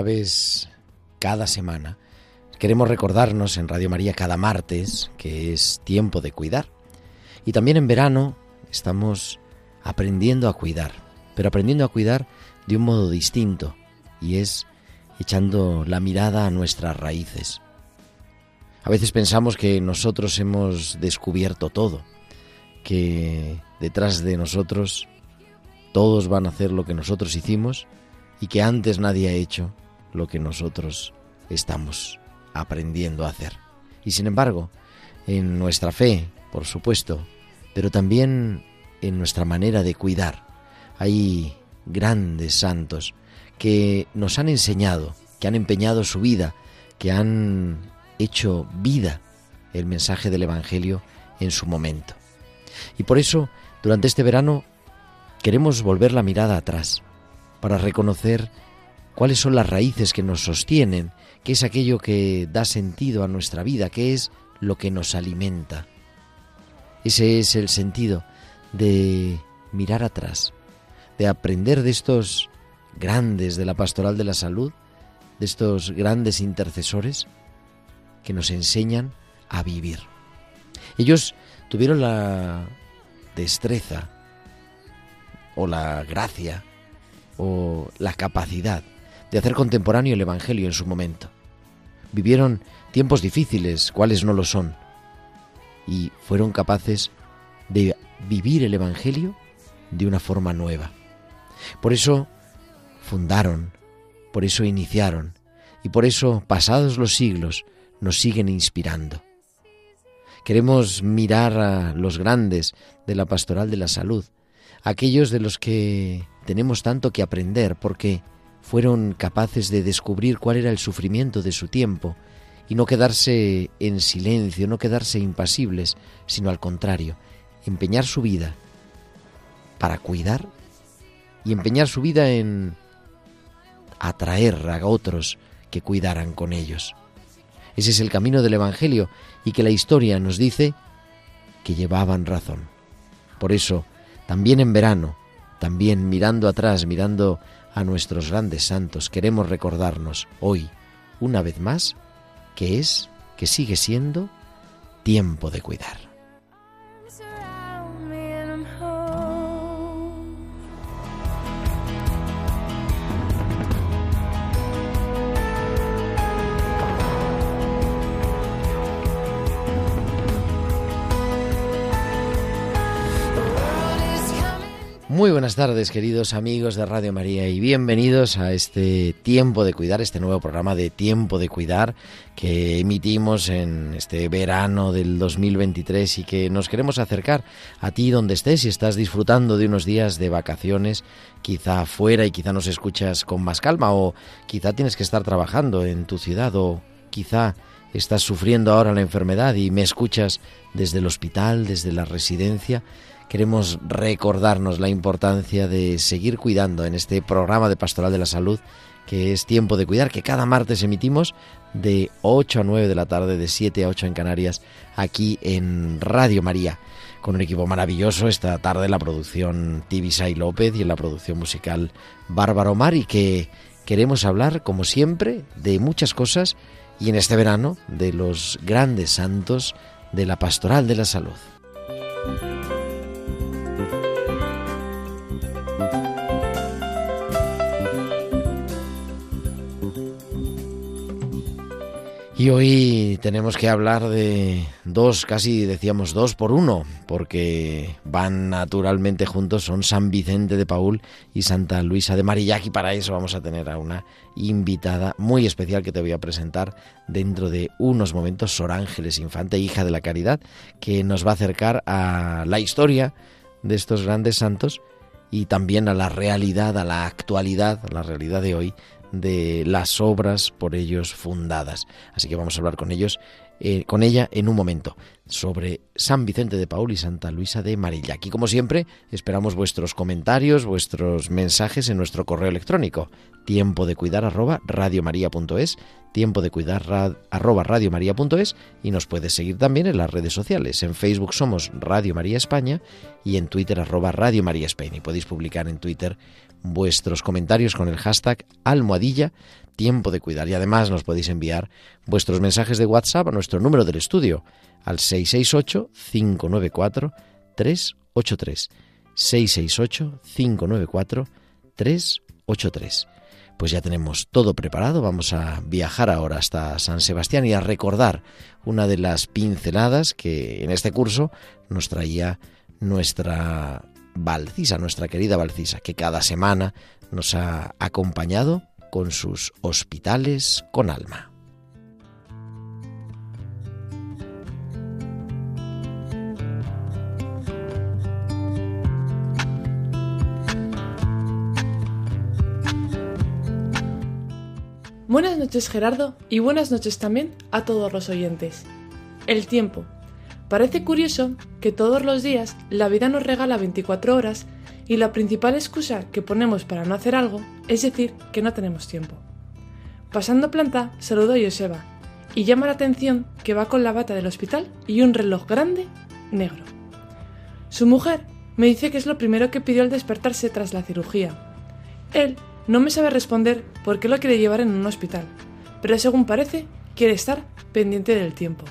Sabes, cada semana queremos recordarnos en Radio María cada martes que es tiempo de cuidar. Y también en verano estamos aprendiendo a cuidar, pero aprendiendo a cuidar de un modo distinto y es echando la mirada a nuestras raíces. A veces pensamos que nosotros hemos descubierto todo, que detrás de nosotros todos van a hacer lo que nosotros hicimos y que antes nadie ha hecho lo que nosotros estamos aprendiendo a hacer. Y sin embargo, en nuestra fe, por supuesto, pero también en nuestra manera de cuidar, hay grandes santos que nos han enseñado, que han empeñado su vida, que han hecho vida el mensaje del Evangelio en su momento. Y por eso, durante este verano, queremos volver la mirada atrás, para reconocer cuáles son las raíces que nos sostienen, qué es aquello que da sentido a nuestra vida, qué es lo que nos alimenta. Ese es el sentido de mirar atrás, de aprender de estos grandes de la pastoral de la salud, de estos grandes intercesores que nos enseñan a vivir. Ellos tuvieron la destreza o la gracia o la capacidad de hacer contemporáneo el Evangelio en su momento. Vivieron tiempos difíciles, cuáles no lo son, y fueron capaces de vivir el Evangelio de una forma nueva. Por eso fundaron, por eso iniciaron, y por eso, pasados los siglos, nos siguen inspirando. Queremos mirar a los grandes de la pastoral de la salud, aquellos de los que tenemos tanto que aprender porque fueron capaces de descubrir cuál era el sufrimiento de su tiempo y no quedarse en silencio, no quedarse impasibles, sino al contrario, empeñar su vida para cuidar y empeñar su vida en atraer a otros que cuidaran con ellos. Ese es el camino del Evangelio y que la historia nos dice que llevaban razón. Por eso, también en verano, también mirando atrás, mirando a nuestros grandes santos, queremos recordarnos hoy, una vez más, que es, que sigue siendo, tiempo de cuidar. Muy buenas tardes, queridos amigos de Radio María, y bienvenidos a este Tiempo de Cuidar, este nuevo programa de Tiempo de Cuidar que emitimos en este verano del 2023 y que nos queremos acercar a ti donde estés, si estás disfrutando de unos días de vacaciones, quizá fuera y quizá nos escuchas con más calma, o quizá tienes que estar trabajando en tu ciudad, o quizá estás sufriendo ahora la enfermedad y me escuchas desde el hospital, desde la residencia. Queremos recordarnos la importancia de seguir cuidando en este programa de Pastoral de la Salud, que es tiempo de cuidar, que cada martes emitimos de 8 a 9 de la tarde, de 7 a 8 en Canarias, aquí en Radio María, con un equipo maravilloso. Esta tarde la producción Tibisay López y en la producción musical Bárbara Omar, y que queremos hablar, como siempre, de muchas cosas y en este verano de los grandes santos de la pastoral de la salud. Y hoy tenemos que hablar de dos, casi decíamos dos por uno, porque van naturalmente juntos, son San Vicente de Paul y Santa Luisa de Marillac, y para eso vamos a tener a una invitada muy especial que te voy a presentar dentro de unos momentos, Sor Ángeles Infante, hija de la Caridad, que nos va a acercar a la historia de estos grandes santos y también a la realidad, a la actualidad, a la realidad de hoy de las obras por ellos fundadas. Así que vamos a hablar con ellos, eh, con ella en un momento, sobre San Vicente de Paul y Santa Luisa de Marillac. Aquí, como siempre, esperamos vuestros comentarios, vuestros mensajes en nuestro correo electrónico, tiempo de cuidar arroba radiomaria.es, tiempo de cuidar arroba radiomaria.es y nos puedes seguir también en las redes sociales. En Facebook somos Radio María España y en Twitter arroba Radio María España. Y podéis publicar en Twitter vuestros comentarios con el hashtag almohadilla tiempo de cuidar y además nos podéis enviar vuestros mensajes de WhatsApp a nuestro número del estudio al 668-594-383. 668-594-383. Pues ya tenemos todo preparado, vamos a viajar ahora hasta San Sebastián y a recordar una de las pinceladas que en este curso nos traía nuestra Valcisa, nuestra querida Valcisa, que cada semana nos ha acompañado con sus hospitales con alma. Buenas noches Gerardo y buenas noches también a todos los oyentes. El tiempo, Parece curioso que todos los días la vida nos regala 24 horas y la principal excusa que ponemos para no hacer algo es decir que no tenemos tiempo. Pasando planta, saludo a Joseba y llama la atención que va con la bata del hospital y un reloj grande negro. Su mujer me dice que es lo primero que pidió al despertarse tras la cirugía. Él no me sabe responder por qué lo quiere llevar en un hospital, pero según parece, quiere estar pendiente del tiempo.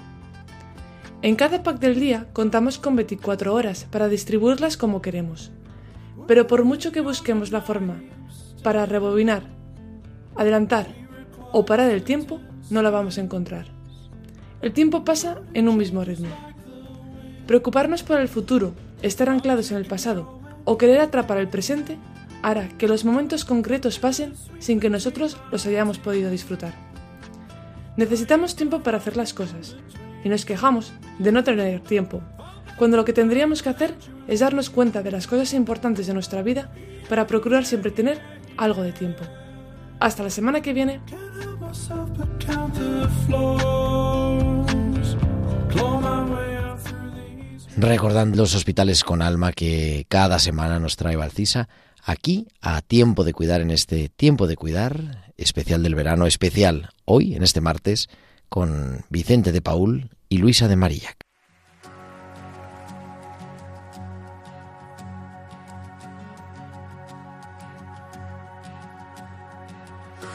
En cada pack del día contamos con 24 horas para distribuirlas como queremos. Pero por mucho que busquemos la forma para rebobinar, adelantar o parar el tiempo, no la vamos a encontrar. El tiempo pasa en un mismo ritmo. Preocuparnos por el futuro, estar anclados en el pasado o querer atrapar el presente hará que los momentos concretos pasen sin que nosotros los hayamos podido disfrutar. Necesitamos tiempo para hacer las cosas, y nos quejamos de no tener tiempo, cuando lo que tendríamos que hacer es darnos cuenta de las cosas importantes de nuestra vida para procurar siempre tener algo de tiempo. Hasta la semana que viene. Recordando los hospitales con alma que cada semana nos trae Valcisa, aquí a tiempo de cuidar en este tiempo de cuidar especial del verano, especial hoy, en este martes, con Vicente de Paul y Luisa de Marillac.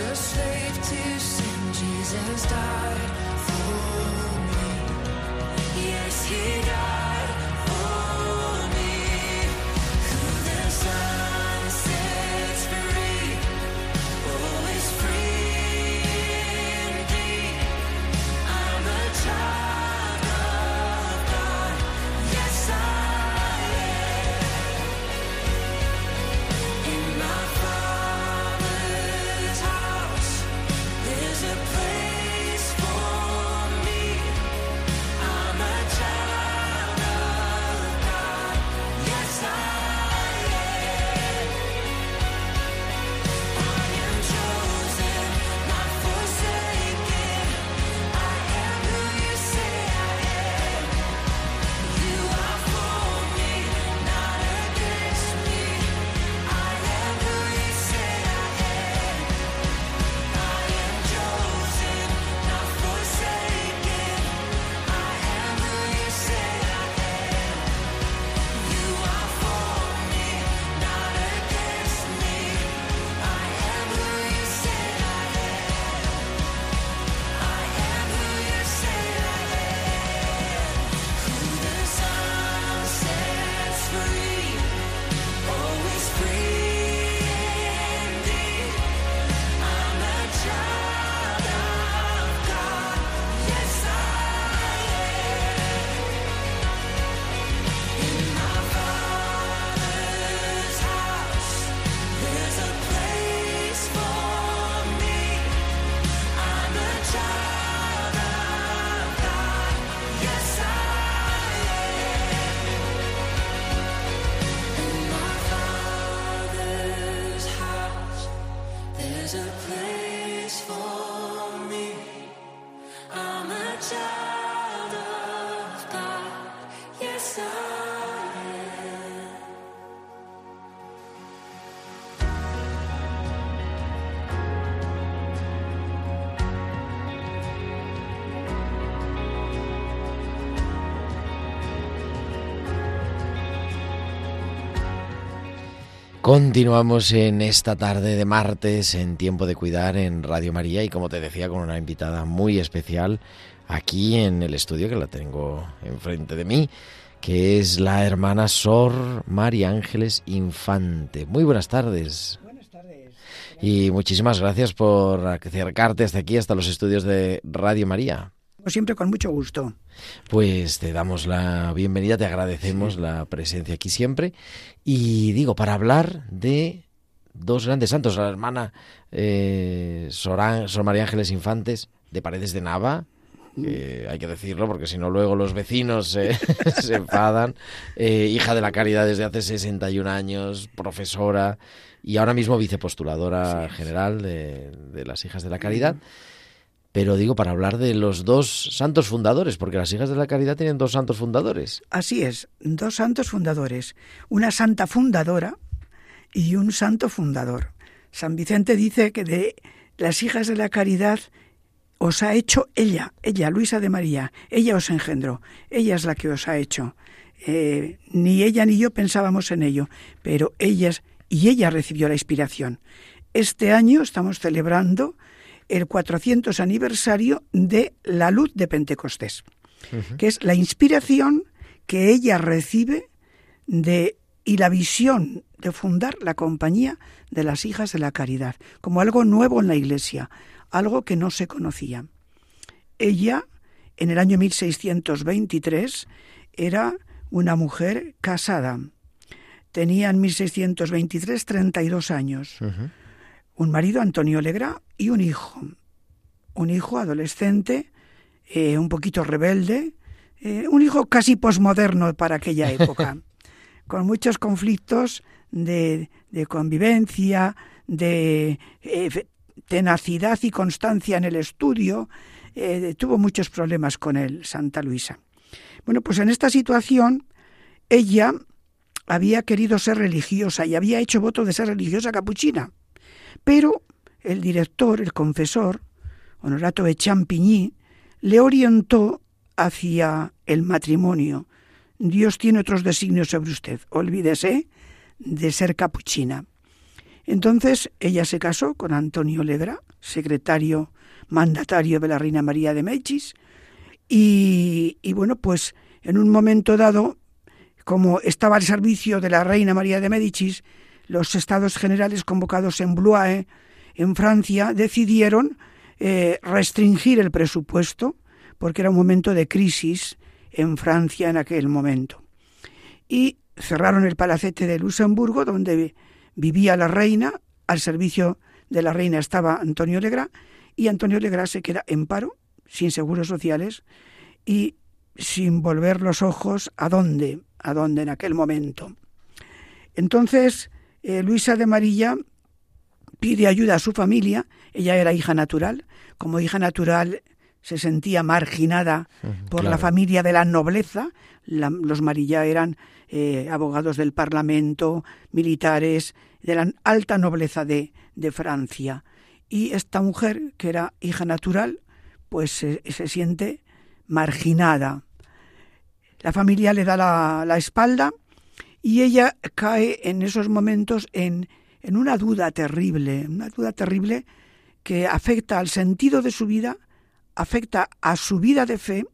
a slave to sin, Jesus died for me. Yes, He did. Continuamos en esta tarde de martes en Tiempo de Cuidar en Radio María y como te decía con una invitada muy especial aquí en el estudio que la tengo enfrente de mí, que es la hermana Sor María Ángeles Infante. Muy buenas tardes. Buenas tardes. Y muchísimas gracias por acercarte hasta aquí, hasta los estudios de Radio María. Siempre con mucho gusto. Pues te damos la bienvenida, te agradecemos la presencia aquí siempre. Y digo, para hablar de dos grandes santos, la hermana eh, Sor, Sor María Ángeles Infantes de Paredes de Nava, que hay que decirlo porque si no luego los vecinos se, se enfadan, eh, hija de la caridad desde hace 61 años, profesora y ahora mismo vicepostuladora general de, de las hijas de la caridad pero digo para hablar de los dos santos fundadores, porque las hijas de la caridad tienen dos santos fundadores. Así es, dos santos fundadores, una santa fundadora y un santo fundador. San Vicente dice que de las hijas de la caridad os ha hecho ella, ella, Luisa de María, ella os engendró, ella es la que os ha hecho. Eh, ni ella ni yo pensábamos en ello, pero ellas y ella recibió la inspiración. Este año estamos celebrando el 400 aniversario de la luz de Pentecostés, que es la inspiración que ella recibe de y la visión de fundar la compañía de las hijas de la caridad, como algo nuevo en la Iglesia, algo que no se conocía. Ella, en el año 1623, era una mujer casada. Tenía en 1623 32 años. Un marido, Antonio Legra, y un hijo. Un hijo adolescente, eh, un poquito rebelde, eh, un hijo casi posmoderno para aquella época, con muchos conflictos de, de convivencia, de eh, tenacidad y constancia en el estudio. tuvo muchos problemas con él, Santa Luisa. Bueno, pues en esta situación ella había querido ser religiosa y había hecho voto de ser religiosa capuchina, pero el director, el confesor, Honorato de Champigny, le orientó hacia el matrimonio. Dios tiene otros designios sobre usted. Olvídese de ser capuchina. Entonces ella se casó con Antonio Legra, secretario mandatario de la Reina María de Médicis, y, bueno, pues en un momento dado, como estaba al servicio de la Reina María de Médicis, los estados generales convocados en Blois, en Francia, decidieron eh, restringir el presupuesto, porque era un momento de crisis en Francia en aquel momento. Y cerraron el palacete de Luxemburgo, donde vivía la reina, al servicio de la reina estaba Antonio Legra, y Antonio Legra se queda en paro, sin seguros sociales, y sin volver los ojos a dónde, a dónde en aquel momento. Entonces, eh, Luisa de Marilla pide ayuda a su familia, ella era hija natural, como hija natural se sentía marginada por la familia de la nobleza, los Marilla eran eh, abogados del Parlamento, militares, de la alta nobleza de, de Francia. Y esta mujer, que era hija natural, pues se, se siente marginada. La familia le da la, la, espalda y ella cae en esos momentos en en una duda terrible, una duda terrible que afecta al sentido de su vida, afecta a su vida de fe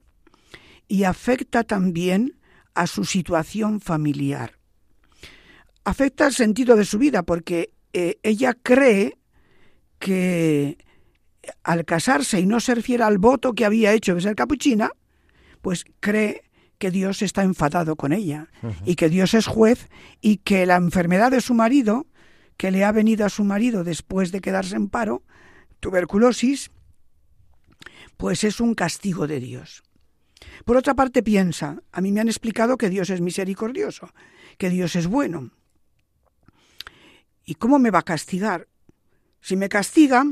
y afecta también a su situación familiar. Afecta al sentido de su vida porque eh, ella cree que al casarse y no ser fiel al voto que había hecho de ser capuchina, pues cree que Dios está enfadado con ella y que Dios es juez y que la enfermedad de su marido que le ha venido a su marido después de quedarse en paro, tuberculosis, pues es un castigo de Dios. Por otra parte piensa, a mí me han explicado que Dios es misericordioso, que Dios es bueno. ¿Y cómo me va a castigar Si me castiga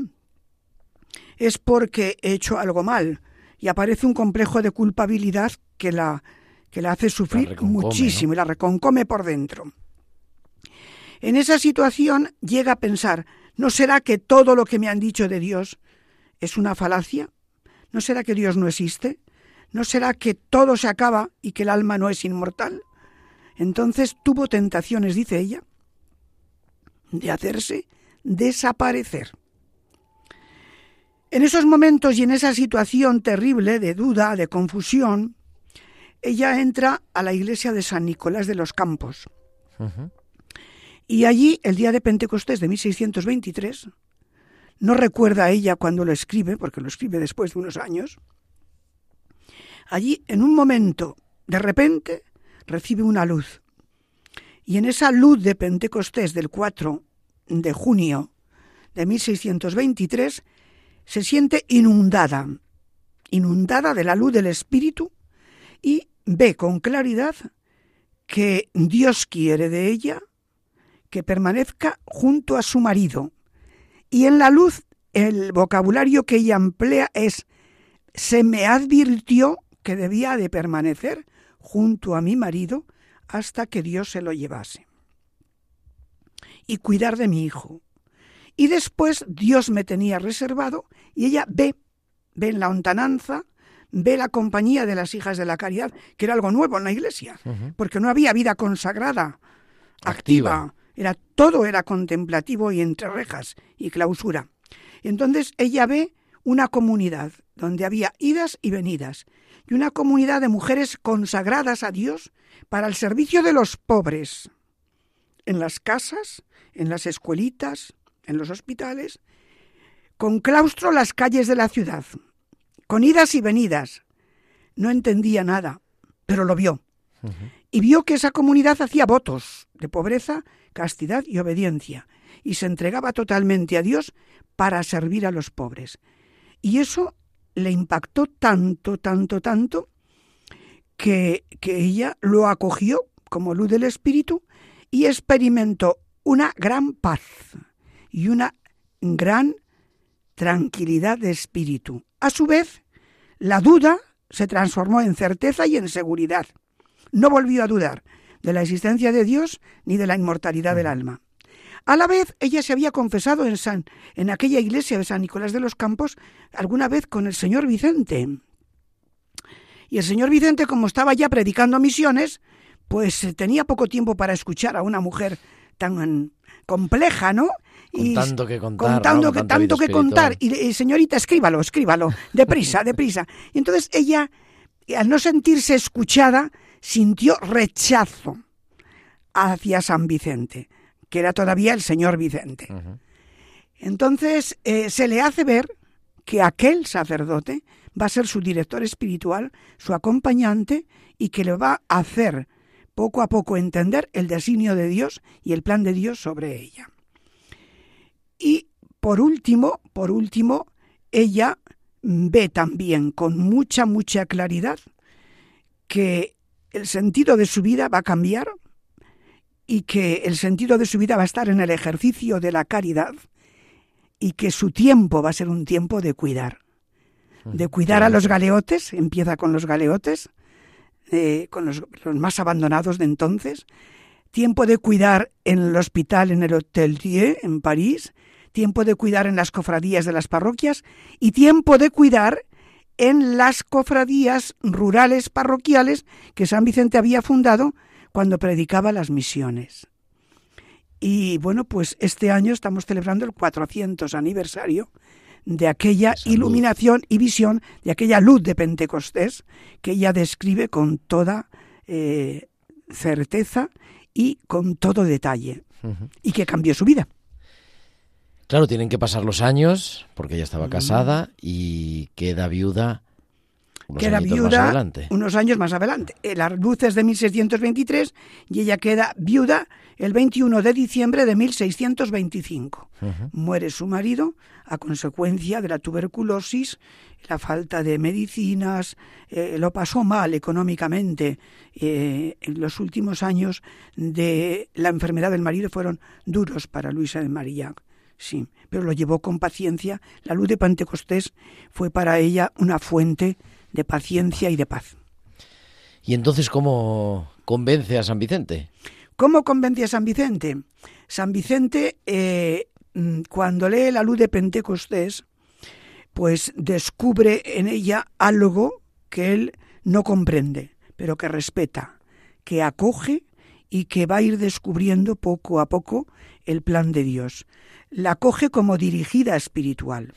es porque he hecho algo mal y aparece un complejo de culpabilidad que la, que la hace sufrir muchísimo y la reconcome por dentro. En esa situación llega a pensar, ¿no será que todo lo que me han dicho de Dios es una falacia? ¿No será que Dios no existe? ¿No será que todo se acaba y que el alma no es inmortal? Entonces tuvo tentaciones, dice ella, de hacerse desaparecer. En esos momentos y en esa situación terrible de duda, de confusión, ella entra a la iglesia de San Nicolás de los Campos. Y allí, el día de Pentecostés de 1623, no recuerda ella cuando lo escribe, porque lo escribe después de unos años, allí en un momento, de repente, recibe una luz. Y en esa luz de Pentecostés del 4 de junio de 1623, se siente inundada, inundada de la luz del Espíritu y ve con claridad que Dios quiere de ella que permanezca junto a su marido. Y en la luz el vocabulario que ella emplea es se me advirtió que debía de permanecer junto a mi marido hasta que Dios se lo llevase. Y cuidar de mi hijo. Y después Dios me tenía reservado y ella ve, ve en la ontananza, ve la compañía de las hijas de la caridad, que era algo nuevo en la iglesia, porque no había vida consagrada, activa. Era, todo era contemplativo y entre rejas y clausura. Entonces ella ve una comunidad donde había idas y venidas, y una comunidad de mujeres consagradas a Dios para el servicio de los pobres, en las casas, en las escuelitas, en los hospitales, con claustro las calles de la ciudad, con idas y venidas. No entendía nada, pero lo vio. Y vio que esa comunidad hacía votos de pobreza, castidad y obediencia, y se entregaba totalmente a Dios para servir a los pobres. Y eso le impactó tanto, tanto, tanto, que, que ella lo acogió como luz del Espíritu y experimentó una gran paz y una gran tranquilidad de espíritu. A su vez, la duda se transformó en certeza y en seguridad. No volvió a dudar de la existencia de Dios ni de la inmortalidad del alma. A la vez, ella se había confesado en, San, en aquella iglesia de San Nicolás de los Campos alguna vez con el señor Vicente. Y el señor Vicente, como estaba ya predicando misiones, pues eh, tenía poco tiempo para escuchar a una mujer tan compleja, ¿no? Y tanto que contar. Contando que, tanto que contar. Y, señorita, escríbalo, escríbalo, deprisa, deprisa. Y entonces ella, al no sentirse escuchada, sintió rechazo hacia San Vicente que era todavía el señor Vicente. Entonces eh, se le hace ver que aquel sacerdote va a ser su director espiritual, su acompañante, y que le va a hacer poco a poco entender el designio de Dios y el plan de Dios sobre ella. Y por último, por último, ella ve también con mucha, mucha claridad que el sentido de su vida va a cambiar, y que el sentido de su vida va a estar en el ejercicio de la caridad y que su tiempo va a ser un tiempo de cuidar. De cuidar a los galeotes, empieza con los galeotes, eh, con los, más abandonados de entonces, tiempo de cuidar en el hospital, en el Hotel Dieu, en París, tiempo de cuidar en las cofradías de las parroquias. Y tiempo de cuidar en las cofradías rurales parroquiales que San Vicente había fundado cuando predicaba las misiones. Y bueno, pues este año estamos celebrando el 400 aniversario de aquella iluminación y visión, de aquella luz de Pentecostés que ella describe con toda eh, certeza y con todo detalle, y que cambió su vida. Claro, tienen que pasar los años, porque ella estaba casada y queda viuda queda viuda unos años más adelante. Eh, las luces de 1623 y ella queda viuda el 21 de diciembre de 1625. Muere su marido a consecuencia de la tuberculosis, la falta de medicinas, eh, lo pasó mal económicamente. Eh, en los últimos años de la enfermedad del marido fueron duros para Luisa de María sí, pero lo llevó con paciencia. La luz de Pentecostés fue para ella una fuente de paciencia y de paz. ¿Y entonces cómo convence a San Vicente? ¿Cómo convence a San Vicente? San Vicente, eh, mm, cuando lee la luz de Pentecostés, pues descubre en ella algo que él no comprende, pero que respeta, que acoge y que va a ir descubriendo poco a poco el plan de Dios. La acoge como dirigida espiritual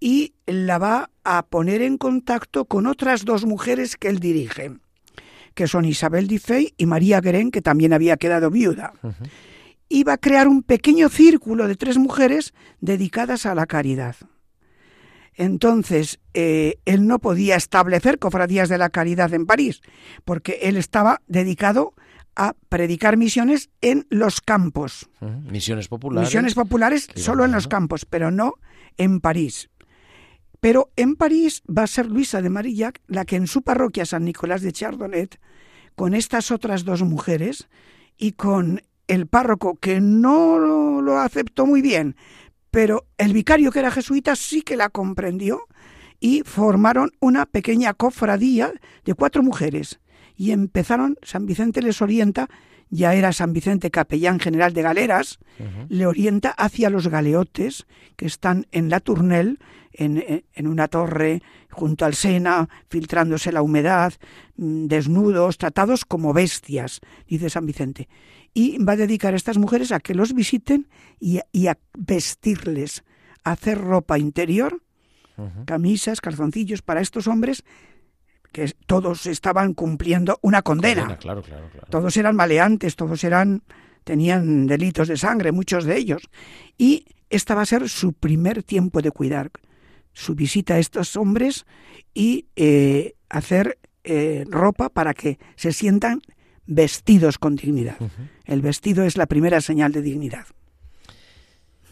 y la va a poner en contacto con otras dos mujeres que él dirige, que son Isabel Difey y María Guerén, que también había quedado viuda. Y va a crear un pequeño círculo de tres mujeres dedicadas a la caridad. Entonces, eh, él no podía establecer cofradías de la caridad en París, porque él estaba dedicado a predicar misiones en los campos. Misiones populares. Misiones populares solo en los campos, pero no en París. Pero en París va a ser Luisa de Marillac la que en su parroquia San Nicolás de Chardonnet, con estas otras dos mujeres y con el párroco que no lo aceptó muy bien, pero el vicario que era jesuita sí que la comprendió y formaron una pequeña cofradía de cuatro mujeres y empezaron, San Vicente les orienta, ya era San Vicente capellán general de galeras, le orienta hacia los galeotes que están en la Tournelle, en, en, una torre junto al Sena, filtrándose la humedad, mm, desnudos, tratados como bestias, dice San Vicente. Y va a dedicar a estas mujeres a que los visiten y, a vestirles, a hacer ropa interior, camisas, calzoncillos para estos hombres que todos estaban cumpliendo una condena. Todos eran maleantes, todos eran tenían delitos de sangre, muchos de ellos. Y esta va a ser su primer tiempo de cuidar, su visita a estos hombres y eh, hacer eh, ropa para que se sientan vestidos con dignidad. El vestido es la primera señal de dignidad.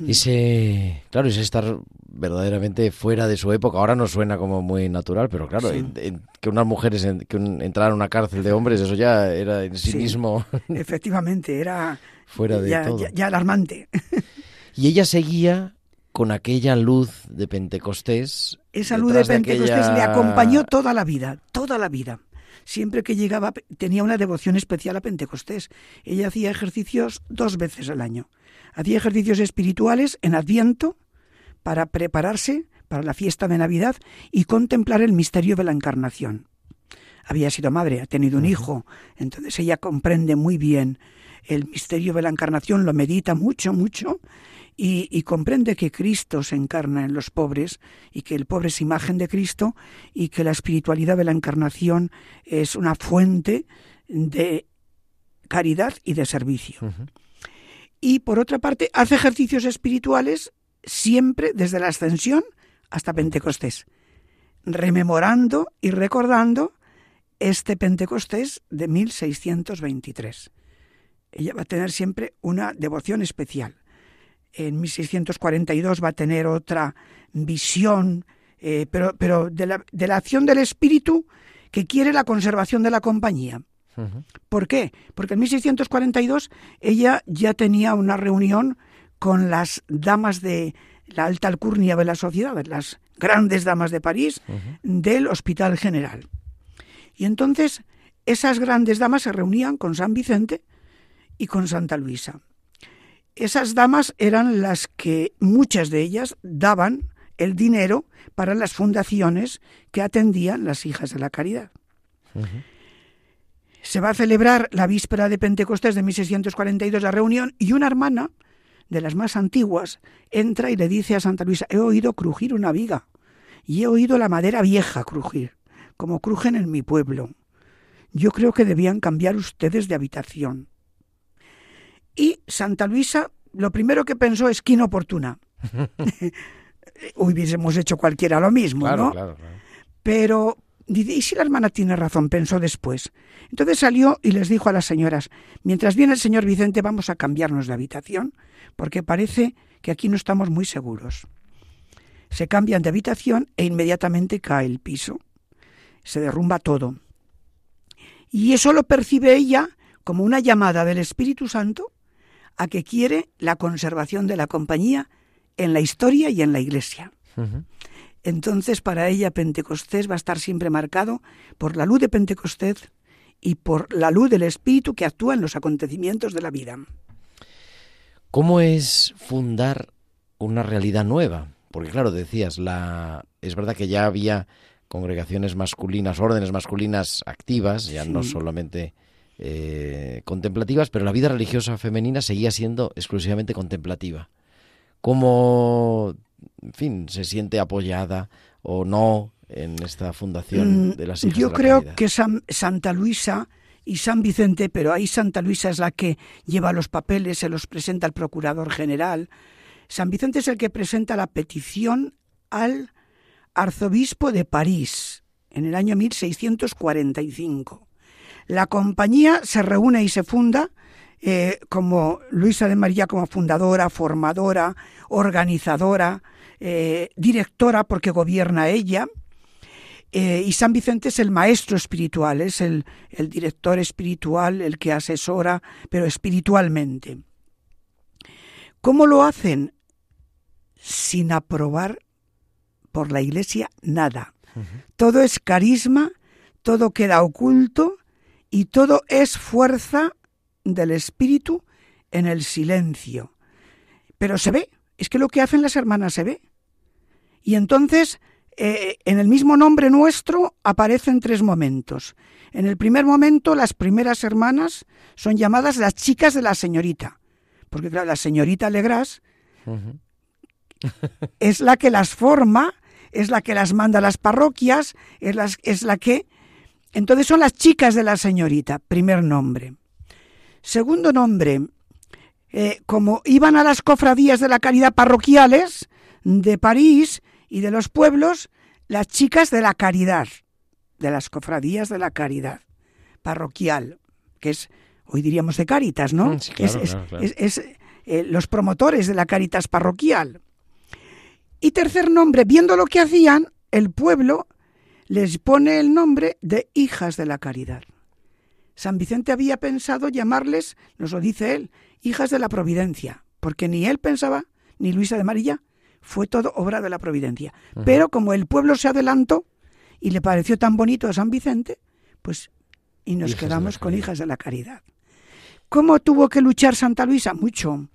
Ese, claro, es estar verdaderamente fuera de su época. Ahora no suena como muy natural, pero claro, que unas mujeres que entraran a una cárcel de hombres, eso ya era en sí, mismo. Efectivamente, era fuera de ya, todo. Ya, alarmante. Y ella seguía con aquella luz de Pentecostés. Esa luz de Pentecostés le acompañó toda la vida, toda la vida siempre que llegaba tenía una devoción especial a Pentecostés. Ella hacía ejercicios dos veces al año. Hacía ejercicios espirituales en Adviento para prepararse para la fiesta de Navidad y contemplar el misterio de la Encarnación. Había sido madre, ha tenido un hijo, entonces ella comprende muy bien el misterio de la Encarnación, lo medita mucho, mucho, y, comprende que Cristo se encarna en los pobres y que el pobre es imagen de Cristo y que la espiritualidad de la encarnación es una fuente de caridad y de servicio. Y por otra parte, hace ejercicios espirituales siempre desde la ascensión hasta Pentecostés, rememorando y recordando este Pentecostés de 1623. Ella va a tener siempre una devoción especial en 1642 va a tener otra visión, eh, pero, pero de, la, de, la, acción del espíritu que quiere la conservación de la compañía. ¿Por qué? Porque en 1642 ella ya tenía una reunión con las damas de la alta alcurnia de la sociedad, las grandes damas de París, del Hospital General. Y entonces esas grandes damas se reunían con San Vicente y con Santa Luisa. Esas damas eran las que muchas de ellas daban el dinero para las fundaciones que atendían las hijas de la caridad. Se va a celebrar la víspera de Pentecostés de 1642 la reunión y una hermana de las más antiguas entra y le dice a Santa Luisa, he oído crujir una viga y he oído la madera vieja crujir, como crujen en mi pueblo. Yo creo que debían cambiar ustedes de habitación. Y Santa Luisa lo primero que pensó es que inoportuna. Hubiésemos hecho cualquiera lo mismo, ¿no? Claro, claro. Pero, ¿y si la hermana tiene razón? Pensó después. Entonces salió y les dijo a las señoras, mientras viene el señor Vicente vamos a cambiarnos de habitación, porque parece que aquí no estamos muy seguros. Se cambian de habitación e inmediatamente cae el piso. Se derrumba todo. Y eso lo percibe ella como una llamada del Espíritu Santo a que quiere la conservación de la compañía en la historia y en la iglesia. Entonces, para ella, Pentecostés va a estar siempre marcado por la luz de Pentecostés y por la luz del Espíritu que actúa en los acontecimientos de la vida. ¿Cómo es fundar una realidad nueva? Porque claro, decías, la es verdad que ya había congregaciones masculinas, órdenes masculinas activas, ya no solamente eh, contemplativas, pero la vida religiosa femenina seguía siendo exclusivamente contemplativa. ¿Cómo, en fin, se siente apoyada o no en esta fundación Mm, de las hijas Yo de la creo Caridad? que San- Santa Luisa y San Vicente, pero ahí Santa Luisa es la que lleva los papeles, se los presenta al procurador general. San Vicente es el que presenta la petición al arzobispo de París en el año 1645. La compañía se reúne y se funda eh, como Luisa de María como fundadora, formadora, organizadora, eh, directora porque gobierna ella. Eh, y San Vicente es el maestro espiritual, es el, el director espiritual, el que asesora, pero espiritualmente. ¿Cómo lo hacen? Sin aprobar por la Iglesia nada. Todo es carisma, todo queda oculto y todo es fuerza del Espíritu en el silencio. Pero se ve, es que lo que hacen las hermanas se ve. Y entonces, eh, en el mismo nombre nuestro aparecen tres momentos. En el primer momento, las primeras hermanas son llamadas las chicas de la señorita. Porque claro, la señorita Legras es la que las forma, es la que las manda a las parroquias, es, las- es la que... Entonces son las chicas de la señorita, primer nombre. Segundo nombre, eh, como iban a las cofradías de la caridad parroquiales de París y de los pueblos, las chicas de la caridad, de las cofradías de la caridad parroquial, que es, hoy diríamos de Cáritas, ¿no? Mm, sí, claro, es, es- claro, claro. es- es, eh, los promotores de la Caritas parroquial. Y tercer nombre, viendo lo que hacían, el pueblo les pone el nombre de hijas de la caridad. San Vicente había pensado llamarles, nos lo dice él, hijas de la providencia, porque ni él pensaba, ni Luisa de María, fue todo obra de la providencia. Pero como el pueblo se adelantó y le pareció tan bonito a San Vicente, pues y nos Hijas quedamos con hijas de la caridad. ¿Cómo tuvo que luchar Santa Luisa? Mucho,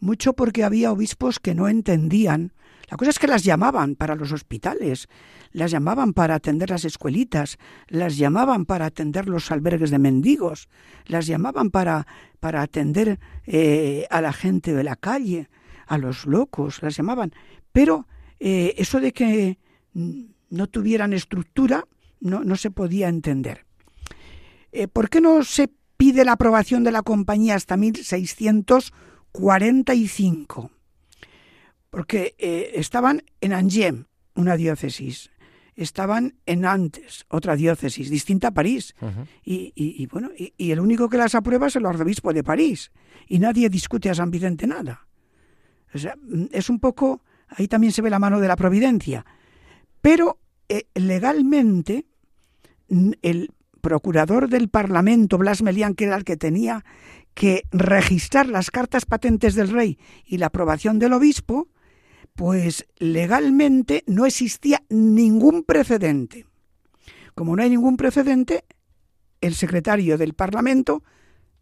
mucho porque había obispos que no entendían. La cosa es que las llamaban para los hospitales, las llamaban para atender las escuelitas, las llamaban para atender los albergues de mendigos, las llamaban para, para atender eh, a la gente de la calle, a los locos, las llamaban. Pero eh, eso de que no tuvieran estructura no, no se podía entender. Eh, ¿Por qué no se pide la aprobación de la compañía hasta 1645? Porque eh, estaban en Angers, una diócesis, estaban en Nantes, otra diócesis, distinta a París. Y, y- y bueno, y, y el único que las aprueba es el arzobispo de París. Y nadie discute a San Vicente nada. O sea, es un poco, ahí también se ve la mano de la providencia. Pero eh, legalmente, el procurador del Parlamento, Blas Melián, que era el que tenía que registrar las cartas patentes del rey y la aprobación del obispo, pues legalmente no existía ningún precedente. Como no hay ningún precedente, el secretario del Parlamento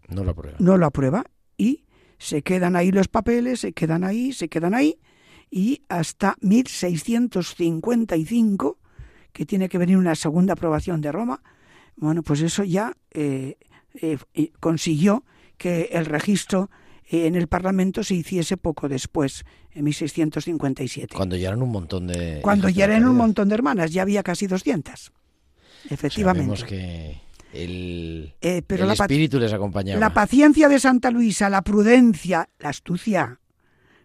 No lo aprueba. no lo aprueba y se quedan ahí los papeles, se quedan ahí, se quedan ahí y hasta 1655, que tiene que venir una segunda aprobación de Roma, bueno, pues eso ya eh, eh, consiguió que el registro eh, en el Parlamento se hiciese poco después, en 1657. Cuando ya eran un montón de... Cuando ya eran un montón de hermanas, ya había casi 200. Efectivamente. Sabemos que el, Eh, pero el la espíritu les acompañaba. La paciencia de Santa Luisa, la prudencia, la astucia,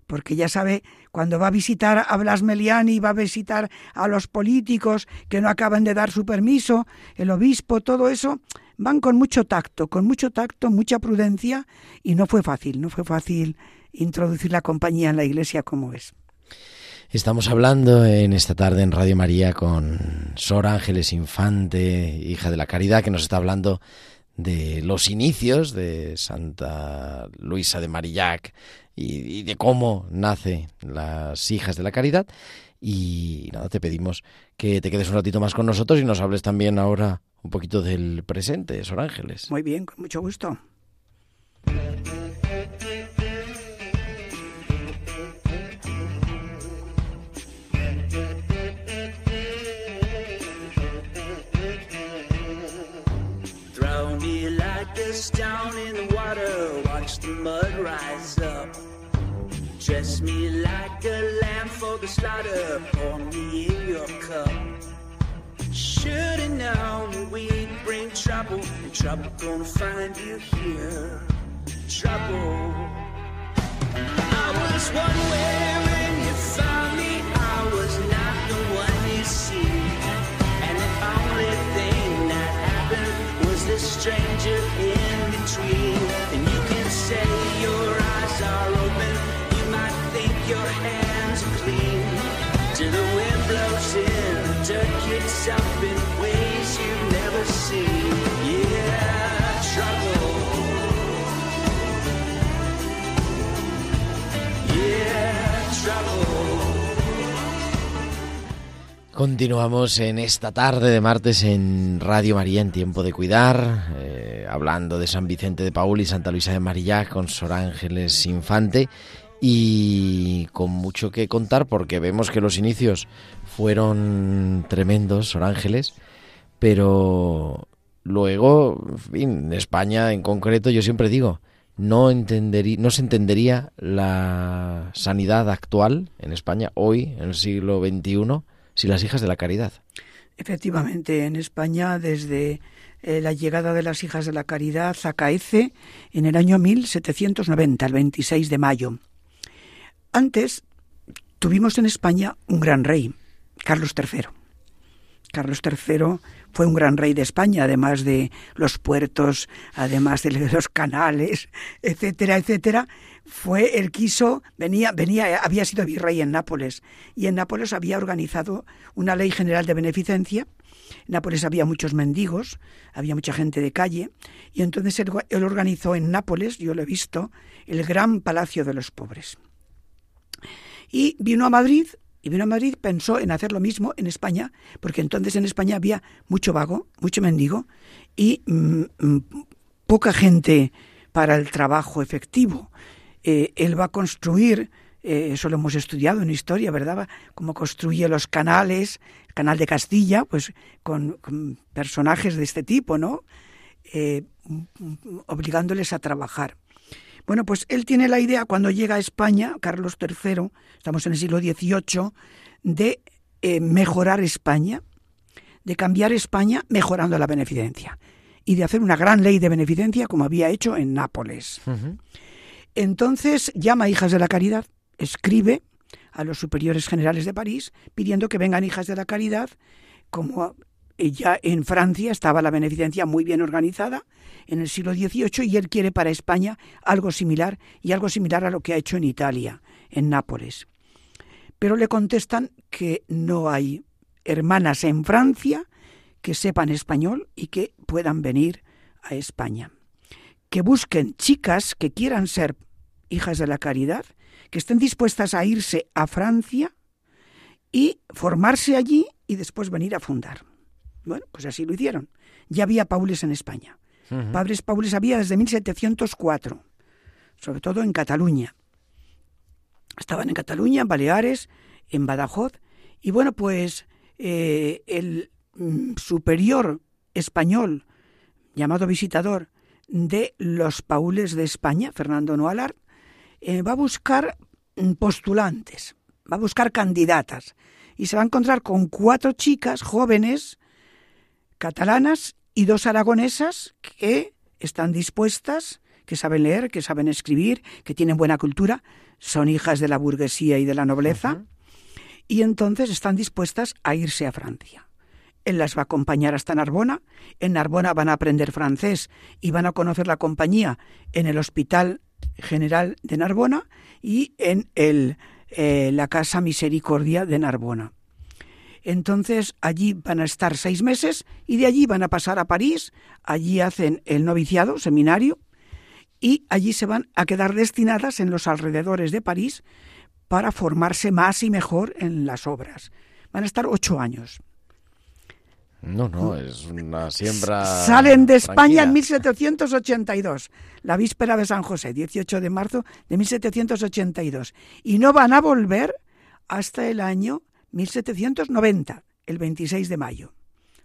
porque ya sabe, cuando va a visitar a Blas Meliani, va a visitar a los políticos que no acaban de dar su permiso, el obispo, todo eso, van con mucho tacto, con mucho tacto, mucha prudencia, y no fue fácil, no fue fácil introducir la compañía en la iglesia como es. Estamos hablando en esta tarde en Radio María con Sor Ángeles Infante, hija de la Caridad, que nos está hablando de los inicios de Santa Luisa de Marillac y, de cómo nace las hijas de la caridad. Y nada, te pedimos que te quedes un ratito más con nosotros y nos hables también ahora un poquito del presente, Sor Ángeles. Muy bien, con mucho gusto. Me like a lamb for the slaughter, pour me in your cup. Should've known we'd bring trouble, and trouble gonna find you here. Trouble. I was one way when you found me, I was not the one you see. And the only thing that happened was this stranger in between. And you can say Continuamos en esta tarde de martes en Radio María en Tiempo de Cuidar, eh, hablando de San Vicente de Paul y Santa Luisa de Marillac con Sor Ángeles Infante y con mucho que contar porque vemos que los inicios fueron tremendos, Sor Ángeles, pero luego, en fin, España en concreto, yo siempre digo, no, no se entendería la sanidad actual en España hoy, en el siglo XXI, si las hijas de la caridad. Efectivamente, en España, desde eh, la llegada de las hijas de la caridad acaece en el año 1790, el 26 de mayo. Antes tuvimos en España un gran rey, Carlos III. Carlos III fue un gran rey de España, además de los puertos, además de los canales, etcétera, etcétera. Fue el quiso, venía, venía, había sido virrey en Nápoles y en Nápoles había organizado una ley general de beneficencia. En Nápoles había muchos mendigos, había mucha gente de calle y entonces él, él organizó en Nápoles, yo lo he visto, el gran palacio de los pobres. Y vino a Madrid y vino a Madrid, pensó en hacer lo mismo en España, porque entonces en España había mucho vago, mucho mendigo y mm, mm, poca gente para el trabajo efectivo. Eh, él va a construir, eh, eso lo hemos estudiado en historia, ¿verdad? Cómo construye los canales, el canal de Castilla, pues con, personajes de este tipo, ¿no? Eh, obligándoles a trabajar. Bueno, pues él tiene la idea cuando llega a España, Carlos III, estamos en el siglo XVIII, de eh, mejorar España, de cambiar España mejorando la beneficencia y de hacer una gran ley de beneficencia como había hecho en Nápoles. Uh -huh. Entonces llama a Hijas de la Caridad, escribe a los superiores generales de París pidiendo que vengan Hijas de la Caridad como ya en Francia estaba la beneficencia muy bien organizada en el siglo XVIII y él quiere para España algo similar y algo similar a lo que ha hecho en Italia, en Nápoles. Pero le contestan que no hay hermanas en Francia que sepan español y que puedan venir a España. Que busquen chicas que quieran ser hijas de la caridad, que estén dispuestas a irse a Francia y formarse allí y después venir a fundar. Bueno, pues así lo hicieron. Ya había paules en España. Uh -huh. Padres paules había desde 1704, sobre todo en Cataluña. Estaban en Cataluña, en Baleares, en Badajoz. Y bueno, pues eh, el mm, superior español, llamado visitador de los paules de España, Fernando Noalar, eh, va a buscar postulantes, va a buscar candidatas. Y se va a encontrar con cuatro chicas jóvenes catalanas y dos aragonesas que están dispuestas, que saben leer, que saben escribir, que tienen buena cultura, son hijas de la burguesía y de la nobleza, uh -huh. y entonces están dispuestas a irse a Francia. Él las va a acompañar hasta Narbona, en Narbona van a aprender francés y van a conocer la compañía en el Hospital General de Narbona y en el, eh, la Casa Misericordia de Narbona. Entonces allí van a estar seis meses y de allí van a pasar a París, allí hacen el noviciado, seminario, y allí se van a quedar destinadas en los alrededores de París para formarse más y mejor en las obras. Van a estar ocho años. No, no, es una siembra. Salen de España en tranquila. 1782, la víspera de San José, 18 de marzo de 1782. Y no van a volver hasta el año 1790, el 26 de mayo.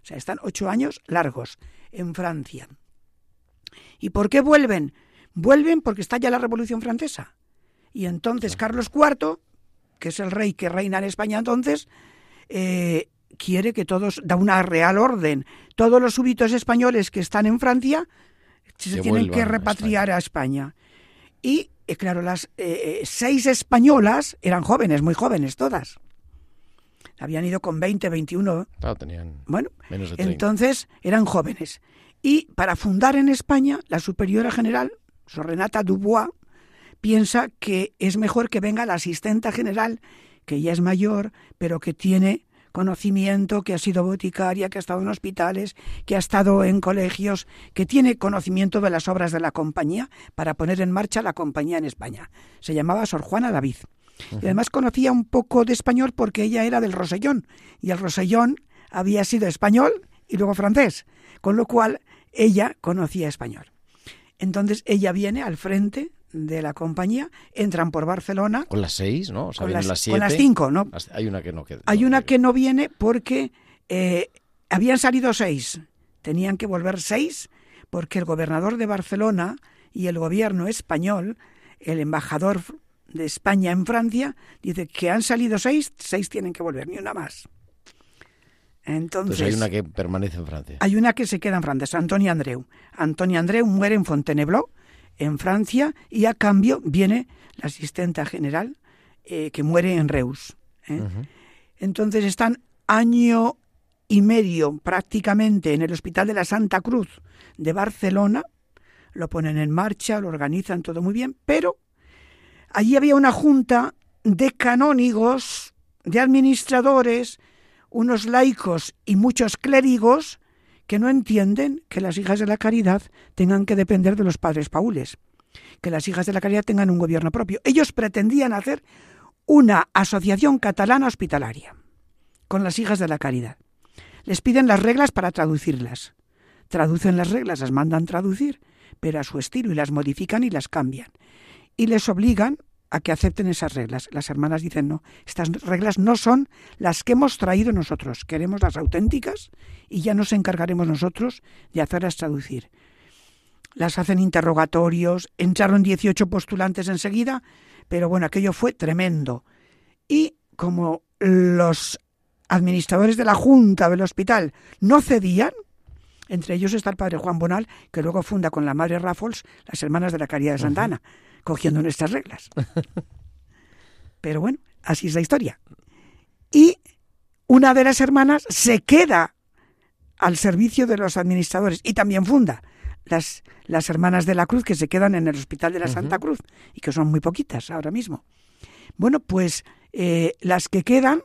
O sea, están ocho años largos en Francia. ¿Y por qué vuelven? Vuelven porque está ya la Revolución Francesa. Y entonces Carlos IV, que es el rey que reina en España entonces, eh, quiere que todos, da una real orden, todos los súbditos españoles que están en Francia se tienen que a repatriar a España. Y, eh, claro, las eh, seis españolas eran jóvenes, muy jóvenes todas. Habían ido con 20, 21, Claro, tenían bueno, menos de 30. entonces eran jóvenes. Y para fundar en España, la superiora general, Sor Renata Dubois, piensa que es mejor que venga la asistenta general, que ya es mayor, pero que tiene conocimiento, que ha sido boticaria, que ha estado en hospitales, que ha estado en colegios, que tiene conocimiento de las obras de la compañía para poner en marcha la compañía en España. Se llamaba Sor Juana David. Y además conocía un poco de español porque ella era del Rosellón. Y el Rosellón había sido español y luego francés. Con lo cual ella conocía español. Entonces ella viene al frente de la compañía, entran por Barcelona. Con las seis, ¿no? O sea, Con las- las con siete. las cinco, ¿no? Hay una que no queda. Hay no una que no viene porque eh, habían salido seis. Tenían que volver seis porque el gobernador de Barcelona y el gobierno español, el embajador de España en Francia, dice que han salido seis, seis tienen que volver, ni una más. Entonces, Entonces hay una que permanece en Francia. hay una que se queda en Francia, es Antonio Andreu. Antonio Andreu muere en Fontainebleau, en Francia, y a cambio viene la asistenta general eh, que muere en Reus. ¿eh? Entonces están año y medio prácticamente en el Hospital de la Santa Cruz de Barcelona, lo ponen en marcha, lo organizan todo muy bien, pero allí había una junta de canónigos, de administradores, unos laicos y muchos clérigos que no entienden que las hijas de la caridad tengan que depender de los padres paules, que las hijas de la caridad tengan un gobierno propio. Ellos pretendían hacer una asociación catalana hospitalaria con las hijas de la caridad. Les piden las reglas para traducirlas. Traducen las reglas, las mandan traducir, pero a su estilo y las modifican y las cambian. Y les obligan a que acepten esas reglas. Las hermanas dicen, no, estas reglas no son las que hemos traído nosotros, queremos las auténticas y ya nos encargaremos nosotros de hacerlas traducir. Las hacen interrogatorios, entraron 18 postulantes enseguida, pero bueno, aquello fue tremendo. Y como los administradores de la Junta del hospital no cedían, entre ellos está el padre Juan Bonal, que luego funda con la madre Raffles las Hermanas de la Caridad de Santa Ana, cogiendo nuestras reglas. Pero bueno, así es la historia. Y una de las hermanas se queda al servicio de los administradores y también funda las, las Hermanas de la Cruz que se quedan en el Hospital de la Santa Cruz y que son muy poquitas ahora mismo. Bueno, pues eh, las que quedan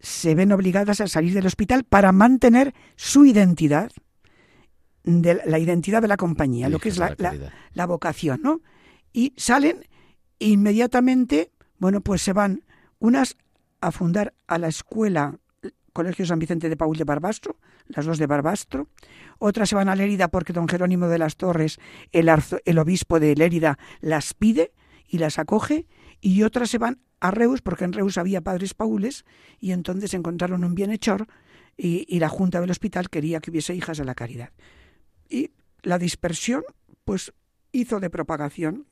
se ven obligadas a salir del hospital para mantener su identidad, de la identidad de la compañía, lo que es la, la vocación, ¿no? Y salen inmediatamente, bueno, pues se van unas a fundar a la escuela Colegio San Vicente de Paul de Barbastro, las dos de Barbastro, otras se van a Lérida porque don Jerónimo de las Torres, el, arzo- el obispo de Lérida, las pide y las acoge, y otras se van a Reus porque en Reus había padres paules y entonces encontraron un bienhechor y, y la Junta del Hospital quería que hubiese hijas de la caridad. Y la dispersión, pues hizo de propagación,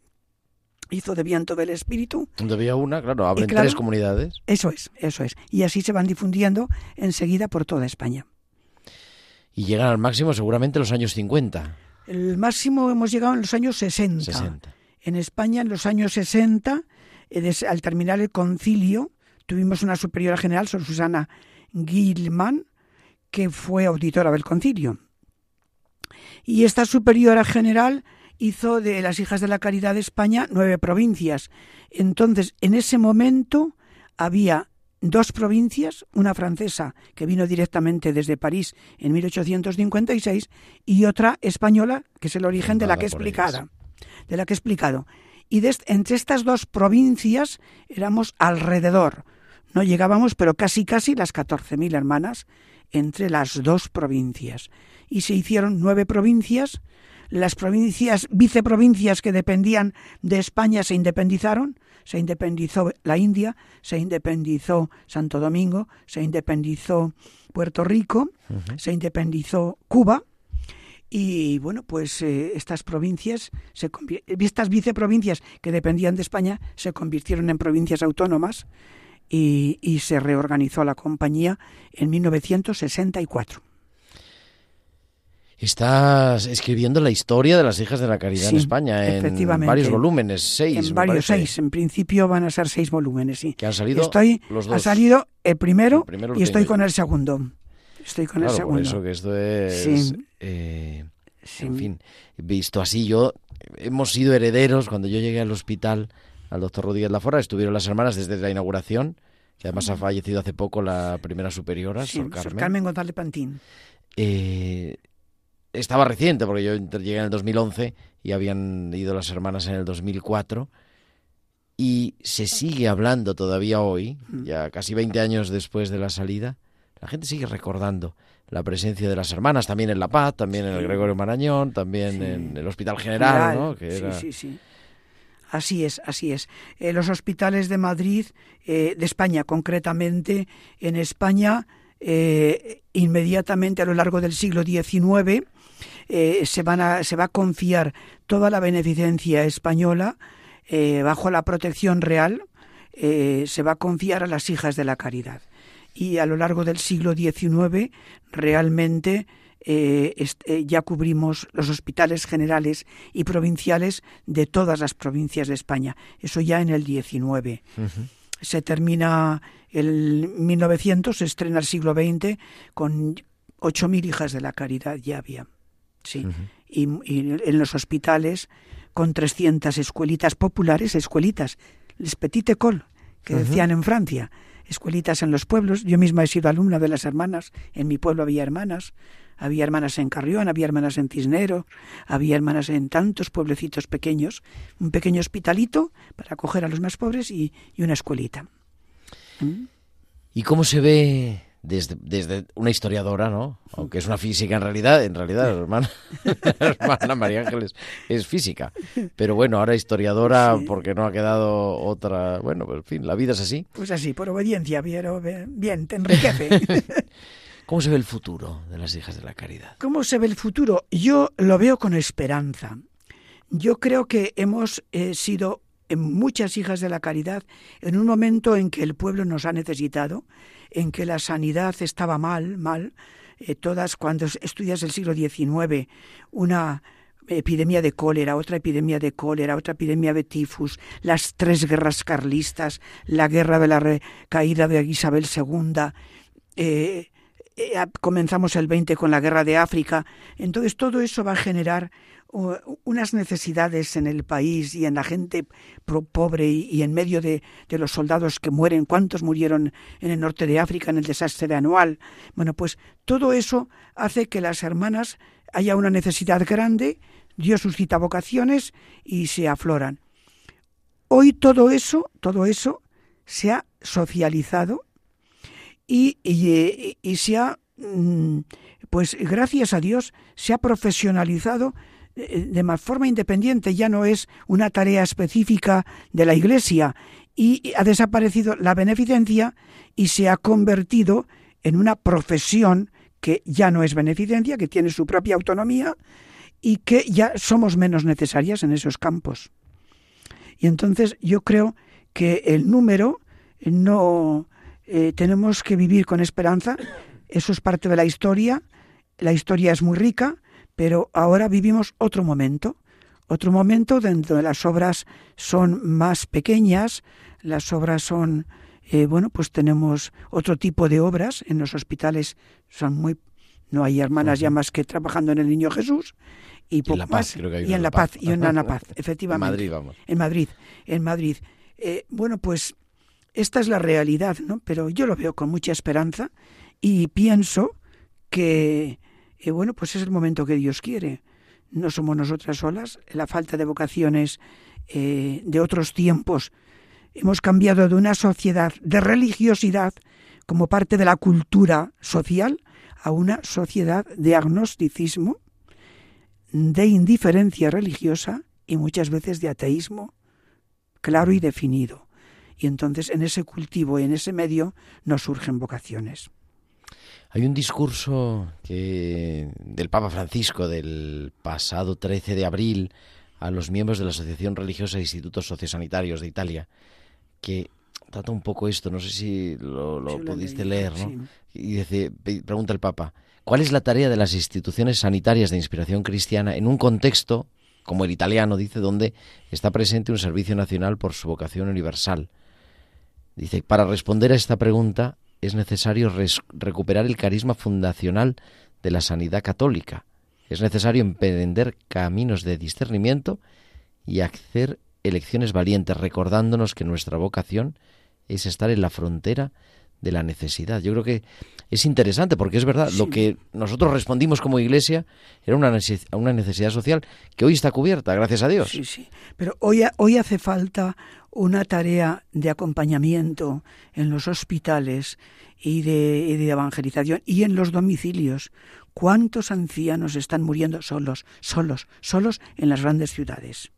hizo de viento del espíritu Donde había una, claro, abren claro, tres comunidades. eso es, eso es. Y así se van difundiendo enseguida por toda España. Y llegan al máximo seguramente en los años 50, El máximo hemos llegado en los años 60. 60. En España, en los años 60, eh, des- al terminar el concilio, tuvimos una superiora general, Sor Susana Gilman, que fue auditora del concilio. Y esta superiora general hizo de las hijas de la caridad de España nueve provincias. Entonces, en ese momento había dos provincias, una francesa que vino directamente desde París en 1856 y otra española, que es el origen de la que explicado. De la que he explicado. Y des- entre estas dos provincias éramos alrededor. No llegábamos, pero casi casi las 14.000 hermanas entre las dos provincias. Y se hicieron nueve provincias. Las provincias, viceprovincias que dependían de España se independizaron. Se independizó la India, se independizó Santo Domingo, se independizó Puerto Rico, se independizó Cuba. Y bueno, pues eh, estas provincias, se estas viceprovincias que dependían de España, se convirtieron en provincias autónomas y, y se reorganizó la compañía en 1964. Estás escribiendo la historia de las hijas de la caridad en España en varios volúmenes, seis. en varios parece, seis, en principio van a ser seis volúmenes, sí. Que han salido Estoy, los ha dos. salido el primero, El primero lo y estoy con yo. el segundo. Estoy con el Claro, por segundo. eso que esto es... Sí. eh, Sí. En fin, visto así, yo hemos sido herederos. Cuando yo llegué al hospital, al doctor Rodríguez Lafora, estuvieron las hermanas desde la inauguración, que además ha fallecido hace poco la primera superiora, Sí, Sor Sor Carmen. González Pantín. Eh, estaba reciente, porque yo llegué en el 2011 y habían ido las hermanas en el 2004. Y se sigue hablando todavía hoy, ya casi 20 años después de la salida, la gente sigue recordando la presencia de las hermanas, también en La Paz, también en el Gregorio Marañón, también Sí. en el Hospital General, ¿no? Que Sí, era... sí, sí. Así es, así es. Eh, los hospitales de Madrid, eh, de España concretamente, en España, eh, inmediatamente a lo largo del siglo XIX, eh, se, van a, se va a confiar toda la beneficencia española eh, bajo la protección real, eh, se va a confiar a las hijas de la caridad. Y a lo largo del siglo XIX, realmente eh, ya cubrimos los hospitales generales y provinciales de todas las provincias de España. Eso ya en el XIX. Se termina el 1900, se estrena el siglo XX con 8.000 hijas de la caridad ya había. Sí. y, y en los hospitales con 300 escuelitas populares, escuelitas, les petite école, que decían en Francia, escuelitas en los pueblos. Yo misma he sido alumna de las hermanas, en mi pueblo había hermanas, había hermanas en Carrión, había hermanas en Cisnero, había hermanas en tantos pueblecitos pequeños, un pequeño hospitalito para acoger a los más pobres y, y una escuelita. ¿Y cómo se ve desde, desde una historiadora, ¿no? Aunque es una física en realidad, en realidad, la hermana, la hermana María Ángeles es física. Pero bueno, ahora historiadora Sí. porque no ha quedado otra... Bueno, pues en fin, la vida es así. Pues así, por obediencia, pero bien, te enriquece. ¿Cómo se ve el futuro de las hijas de la caridad? ¿Cómo se ve el futuro? Yo lo veo con esperanza. Yo creo que hemos eh, sido en muchas hijas de la caridad en un momento en que el pueblo nos ha necesitado, en que la sanidad estaba mal, mal. eh, todas, cuando estudias el siglo XIX, una epidemia de cólera, otra epidemia de cólera, otra epidemia de tifus, las tres guerras carlistas, la guerra de la recaída de Isabel II, eh, eh, comenzamos el 20 con la guerra de África. Entonces todo eso va a generar unas necesidades en el país y en la gente pobre y, en medio de, los soldados que mueren. ¿Cuántos murieron en el norte de África en el desastre de anual? Bueno, pues todo eso hace que las hermanas haya una necesidad grande, Dios suscita vocaciones y se afloran. Hoy todo eso, todo eso se ha socializado y, y, y se ha, mm, pues gracias a Dios, se ha profesionalizado de más forma independiente, ya no es una tarea específica de la Iglesia y ha desaparecido la beneficencia y se ha convertido en una profesión que ya no es beneficencia, que tiene su propia autonomía y que ya somos menos necesarias en esos campos. Y entonces yo creo que el número no eh, tenemos que vivir con esperanza. Eso es parte de la historia. La historia es muy rica, pero ahora vivimos otro momento. Otro momento donde las obras son más pequeñas, las obras son, eh, bueno, pues tenemos otro tipo de obras. En los hospitales son muy, no hay hermanas ya más que trabajando en el Niño Jesús y Y en poco La Paz, más. creo que hay y en en La Paz. Paz y en La Paz, efectivamente. Madrid, vamos. En Madrid, en Madrid. Eh, bueno, pues esta es la realidad, ¿no? Pero yo lo veo con mucha esperanza y pienso que, eh, bueno, pues es el momento que Dios quiere. No somos nosotras solas, la falta de vocaciones eh, de otros tiempos. Hemos cambiado de una sociedad de religiosidad como parte de la cultura social a una sociedad de agnosticismo, de indiferencia religiosa y muchas veces de ateísmo claro y definido. Y entonces en ese cultivo y en ese medio nos surgen vocaciones. Hay un discurso que del Papa Francisco del pasado 13 de abril a los miembros de la Asociación Religiosa de Institutos Sociosanitarios de Italia que trata un poco esto, no sé si lo, pudiste leer, ¿no? sí. Y dice, pregunta el Papa, ¿cuál es la tarea de las instituciones sanitarias de inspiración cristiana en un contexto como el italiano, dice, donde está presente un servicio nacional por su vocación universal? Dice, para responder a esta pregunta es necesario res- recuperar el carisma fundacional de la sanidad católica. Es necesario emprender caminos de discernimiento y hacer elecciones valientes, recordándonos que nuestra vocación es estar en la frontera de la necesidad. Yo creo que es interesante porque es verdad, lo que nosotros respondimos como iglesia era una nece- una necesidad social que hoy está cubierta, gracias a Dios. Sí, sí. Pero hoy, hoy hace falta una tarea de acompañamiento en los hospitales y de, y de evangelización y en los domicilios. ¿Cuántos ancianos están muriendo solos, solos, solos en las grandes ciudades?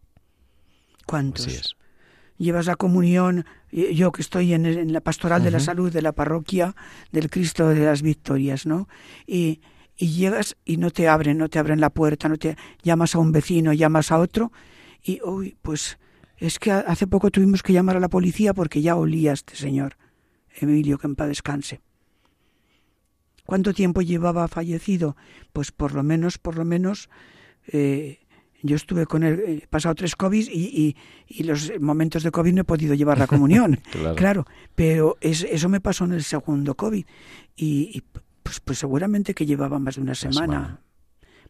¿Cuántos? Llevas la comunión, yo que estoy en, en la pastoral de la salud de la parroquia del Cristo de las Victorias, ¿no? Y, y llegas y no te abren, no te abren la puerta, no te llamas a un vecino, llamas a otro y, uy, pues es que hace poco tuvimos que llamar a la policía porque ya olía este señor, Emilio, que en paz descanse. ¿Cuánto tiempo llevaba fallecido? Pues por lo menos, por lo menos, eh, yo estuve con él, he pasado tres COVID y, y, y, los momentos de COVID no he podido llevar la comunión. Claro. claro. pero es, eso me pasó en el segundo COVID. Y, y, pues, pues seguramente que llevaba más de una semana, semana.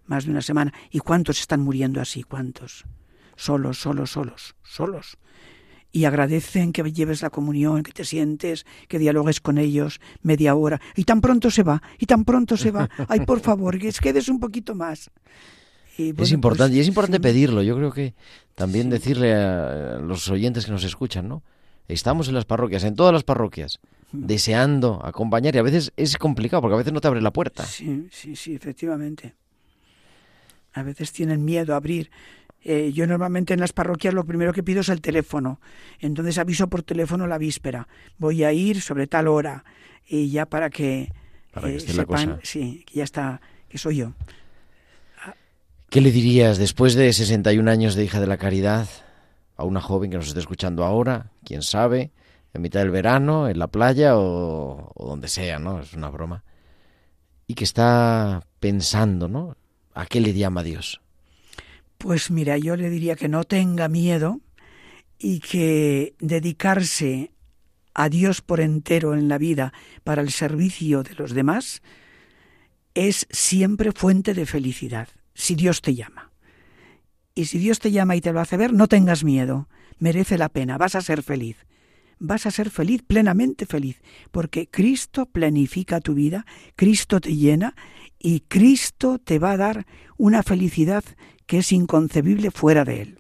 Más de una semana. ¿Y cuántos están muriendo así? ¿Cuántos? Solos, solos, solos, solos. Y agradecen que lleves la comunión, que te sientes, que dialogues con ellos media hora. Y tan pronto se va, y tan pronto se va. Ay, por favor, que quedes un poquito más. Y, bueno, es importante, pues, y es importante sí. pedirlo. Yo creo que también Sí. decirle a los oyentes que nos escuchan, ¿no? Estamos en las parroquias, en todas las parroquias, Mm. deseando acompañar y a veces es complicado porque a veces no te abre la puerta. Sí, sí, sí, efectivamente. A veces tienen miedo a abrir. Eh, yo normalmente en las parroquias lo primero que pido es el teléfono. Entonces aviso por teléfono la víspera. Voy a ir sobre tal hora y ya para que, Para que eh, esté la sepan, cosa. sí, que ya está, que soy yo. ¿Qué le dirías después de 61 años de hija de la caridad a una joven que nos esté escuchando ahora, quién sabe, en mitad del verano, en la playa o, o donde sea, ¿no? Es una broma. Y que está pensando, ¿no? ¿A qué le llama Dios? Pues mira, yo le diría que no tenga miedo y que dedicarse a Dios por entero en la vida para el servicio de los demás es siempre fuente de felicidad, si Dios te llama. Y si Dios te llama y te lo hace ver, no tengas miedo, merece la pena, vas a ser feliz. Vas a ser feliz, plenamente feliz, porque Cristo planifica tu vida, Cristo te llena y Cristo te va a dar una felicidad que es inconcebible fuera de Él.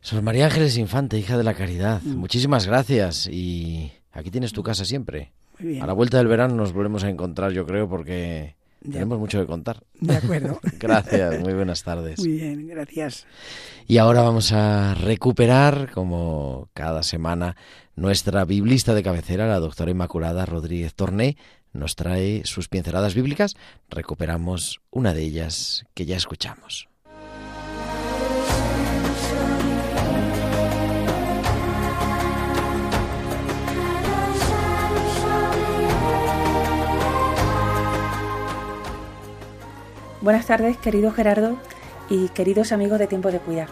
Sor María Ángeles Infante, hija de la caridad, muchísimas gracias y aquí tienes tu casa siempre. Muy bien. A la vuelta del verano nos volvemos a encontrar, yo creo, porque De- tenemos mucho que contar. De acuerdo. Gracias, muy buenas tardes. Muy bien, gracias. Y ahora vamos a recuperar, como cada semana, nuestra biblista de cabecera, la doctora Inmaculada Rodríguez Torné, nos trae sus pinceladas bíblicas. Recuperamos una de ellas que ya escuchamos. Buenas tardes, querido Gerardo y queridos amigos de Tiempo de Cuidar.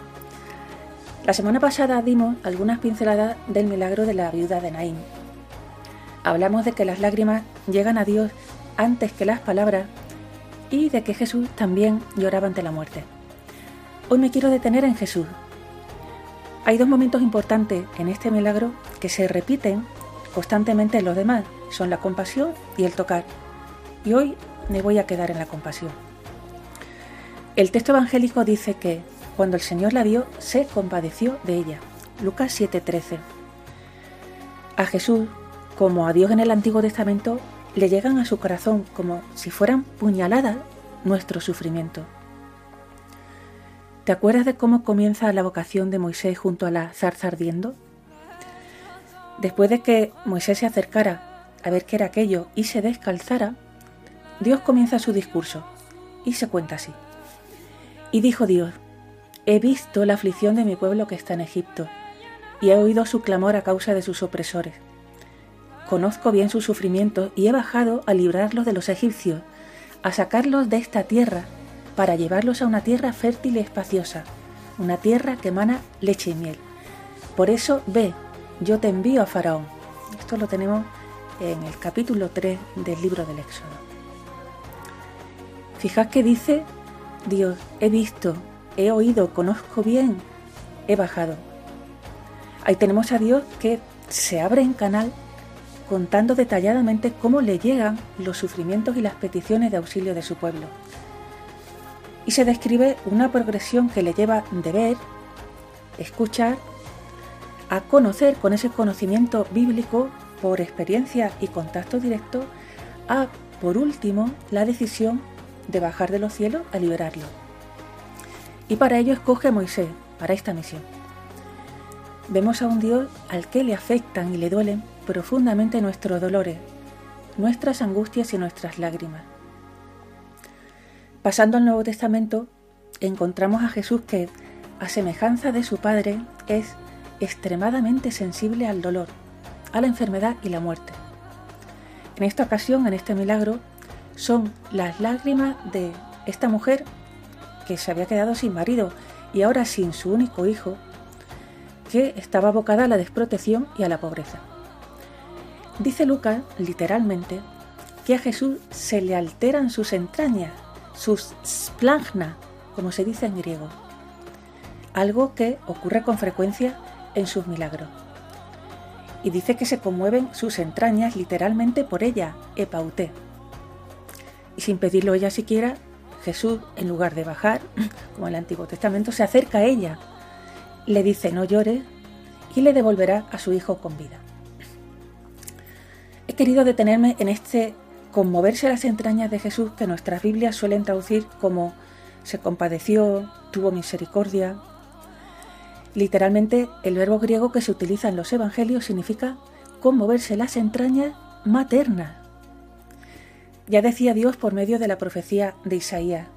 La semana pasada dimos algunas pinceladas del milagro de la viuda de Naín. Hablamos de que las lágrimas llegan a Dios antes que las palabras y de que Jesús también lloraba ante la muerte. Hoy me quiero detener en Jesús. Hay dos momentos importantes en este milagro que se repiten constantemente en los demás. Son la compasión y el tocar. Y hoy me voy a quedar en la compasión. El texto evangélico dice que cuando el Señor la vio, se compadeció de ella. Lucas 7:13. A Jesús, como a Dios en el Antiguo Testamento, le llegan a su corazón como si fueran puñaladas nuestro sufrimiento. ¿Te acuerdas de cómo comienza la vocación de Moisés junto a la zarza ardiendo? Después de que Moisés se acercara a ver qué era aquello y se descalzara, Dios comienza su discurso y se cuenta así. Y dijo Dios, he visto la aflicción de mi pueblo que está en Egipto y he oído su clamor a causa de sus opresores. Conozco bien sus sufrimientos y he bajado a librarlos de los egipcios, a sacarlos de esta tierra para llevarlos a una tierra fértil y espaciosa, una tierra que emana leche y miel. Por eso ve, yo te envío a Faraón. Esto lo tenemos en el capítulo 3 del libro del Éxodo. Fijad que dice Dios, he visto, he oído, conozco bien, he bajado. Ahí tenemos a Dios que se abre en canal contando detalladamente cómo le llegan los sufrimientos y las peticiones de auxilio de su pueblo. Y se describe una progresión que le lleva de ver, escuchar, a conocer con ese conocimiento bíblico por experiencia y contacto directo, a, por último, la decisión de bajar de los cielos a liberarlo. Y para ello escoge a Moisés, para esta misión. Vemos a un Dios al que le afectan y le duelen profundamente nuestros dolores, nuestras angustias y nuestras lágrimas. Pasando al Nuevo Testamento, encontramos a Jesús que, a semejanza de su Padre, es extremadamente sensible al dolor, a la enfermedad y la muerte. En esta ocasión, en este milagro, son las lágrimas de esta mujer que se había quedado sin marido y ahora sin su único hijo, que estaba abocada a la desprotección y a la pobreza. Dice Lucas, literalmente, que a Jesús se le alteran sus entrañas, sus splagna, como se dice en griego, algo que ocurre con frecuencia en sus milagros. Y dice que se conmueven sus entrañas literalmente por ella, epauté. Y sin pedirlo ella siquiera, Jesús, en lugar de bajar, como en el Antiguo Testamento, se acerca a ella, le dice no llore y le devolverá a su hijo con vida. Querido detenerme en este conmoverse las entrañas de Jesús que nuestras Biblias suelen traducir como se compadeció, tuvo misericordia. Literalmente, el verbo griego que se utiliza en los Evangelios significa conmoverse las entrañas maternas. Ya decía Dios por medio de la profecía de Isaías,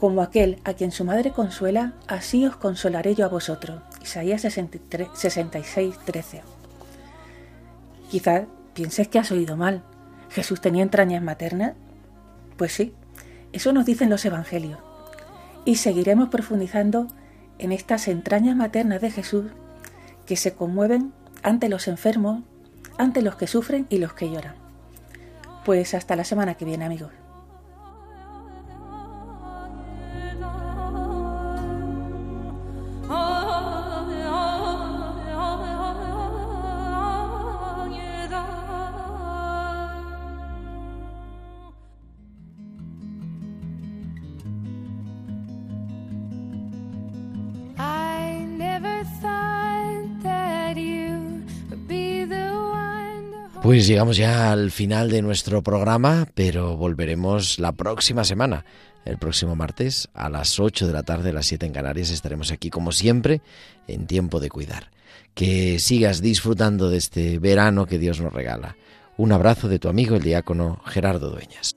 como aquel a quien su madre consuela, así os consolaré yo a vosotros. Isaías 66, 13. Quizás pienses que has oído mal. ¿Jesús tenía entrañas maternas? Pues sí, eso nos dicen los evangelios. Y seguiremos profundizando en estas entrañas maternas de Jesús que se conmueven ante los enfermos, ante los que sufren y los que lloran. Pues hasta la semana que viene, amigos. Pues llegamos ya al final de nuestro programa, pero volveremos la próxima semana. El próximo martes a las 8 de la tarde, a las 7 en Canarias, estaremos aquí como siempre en tiempo de cuidar. Que sigas disfrutando de este verano que Dios nos regala. Un abrazo de tu amigo el diácono Gerardo Dueñas.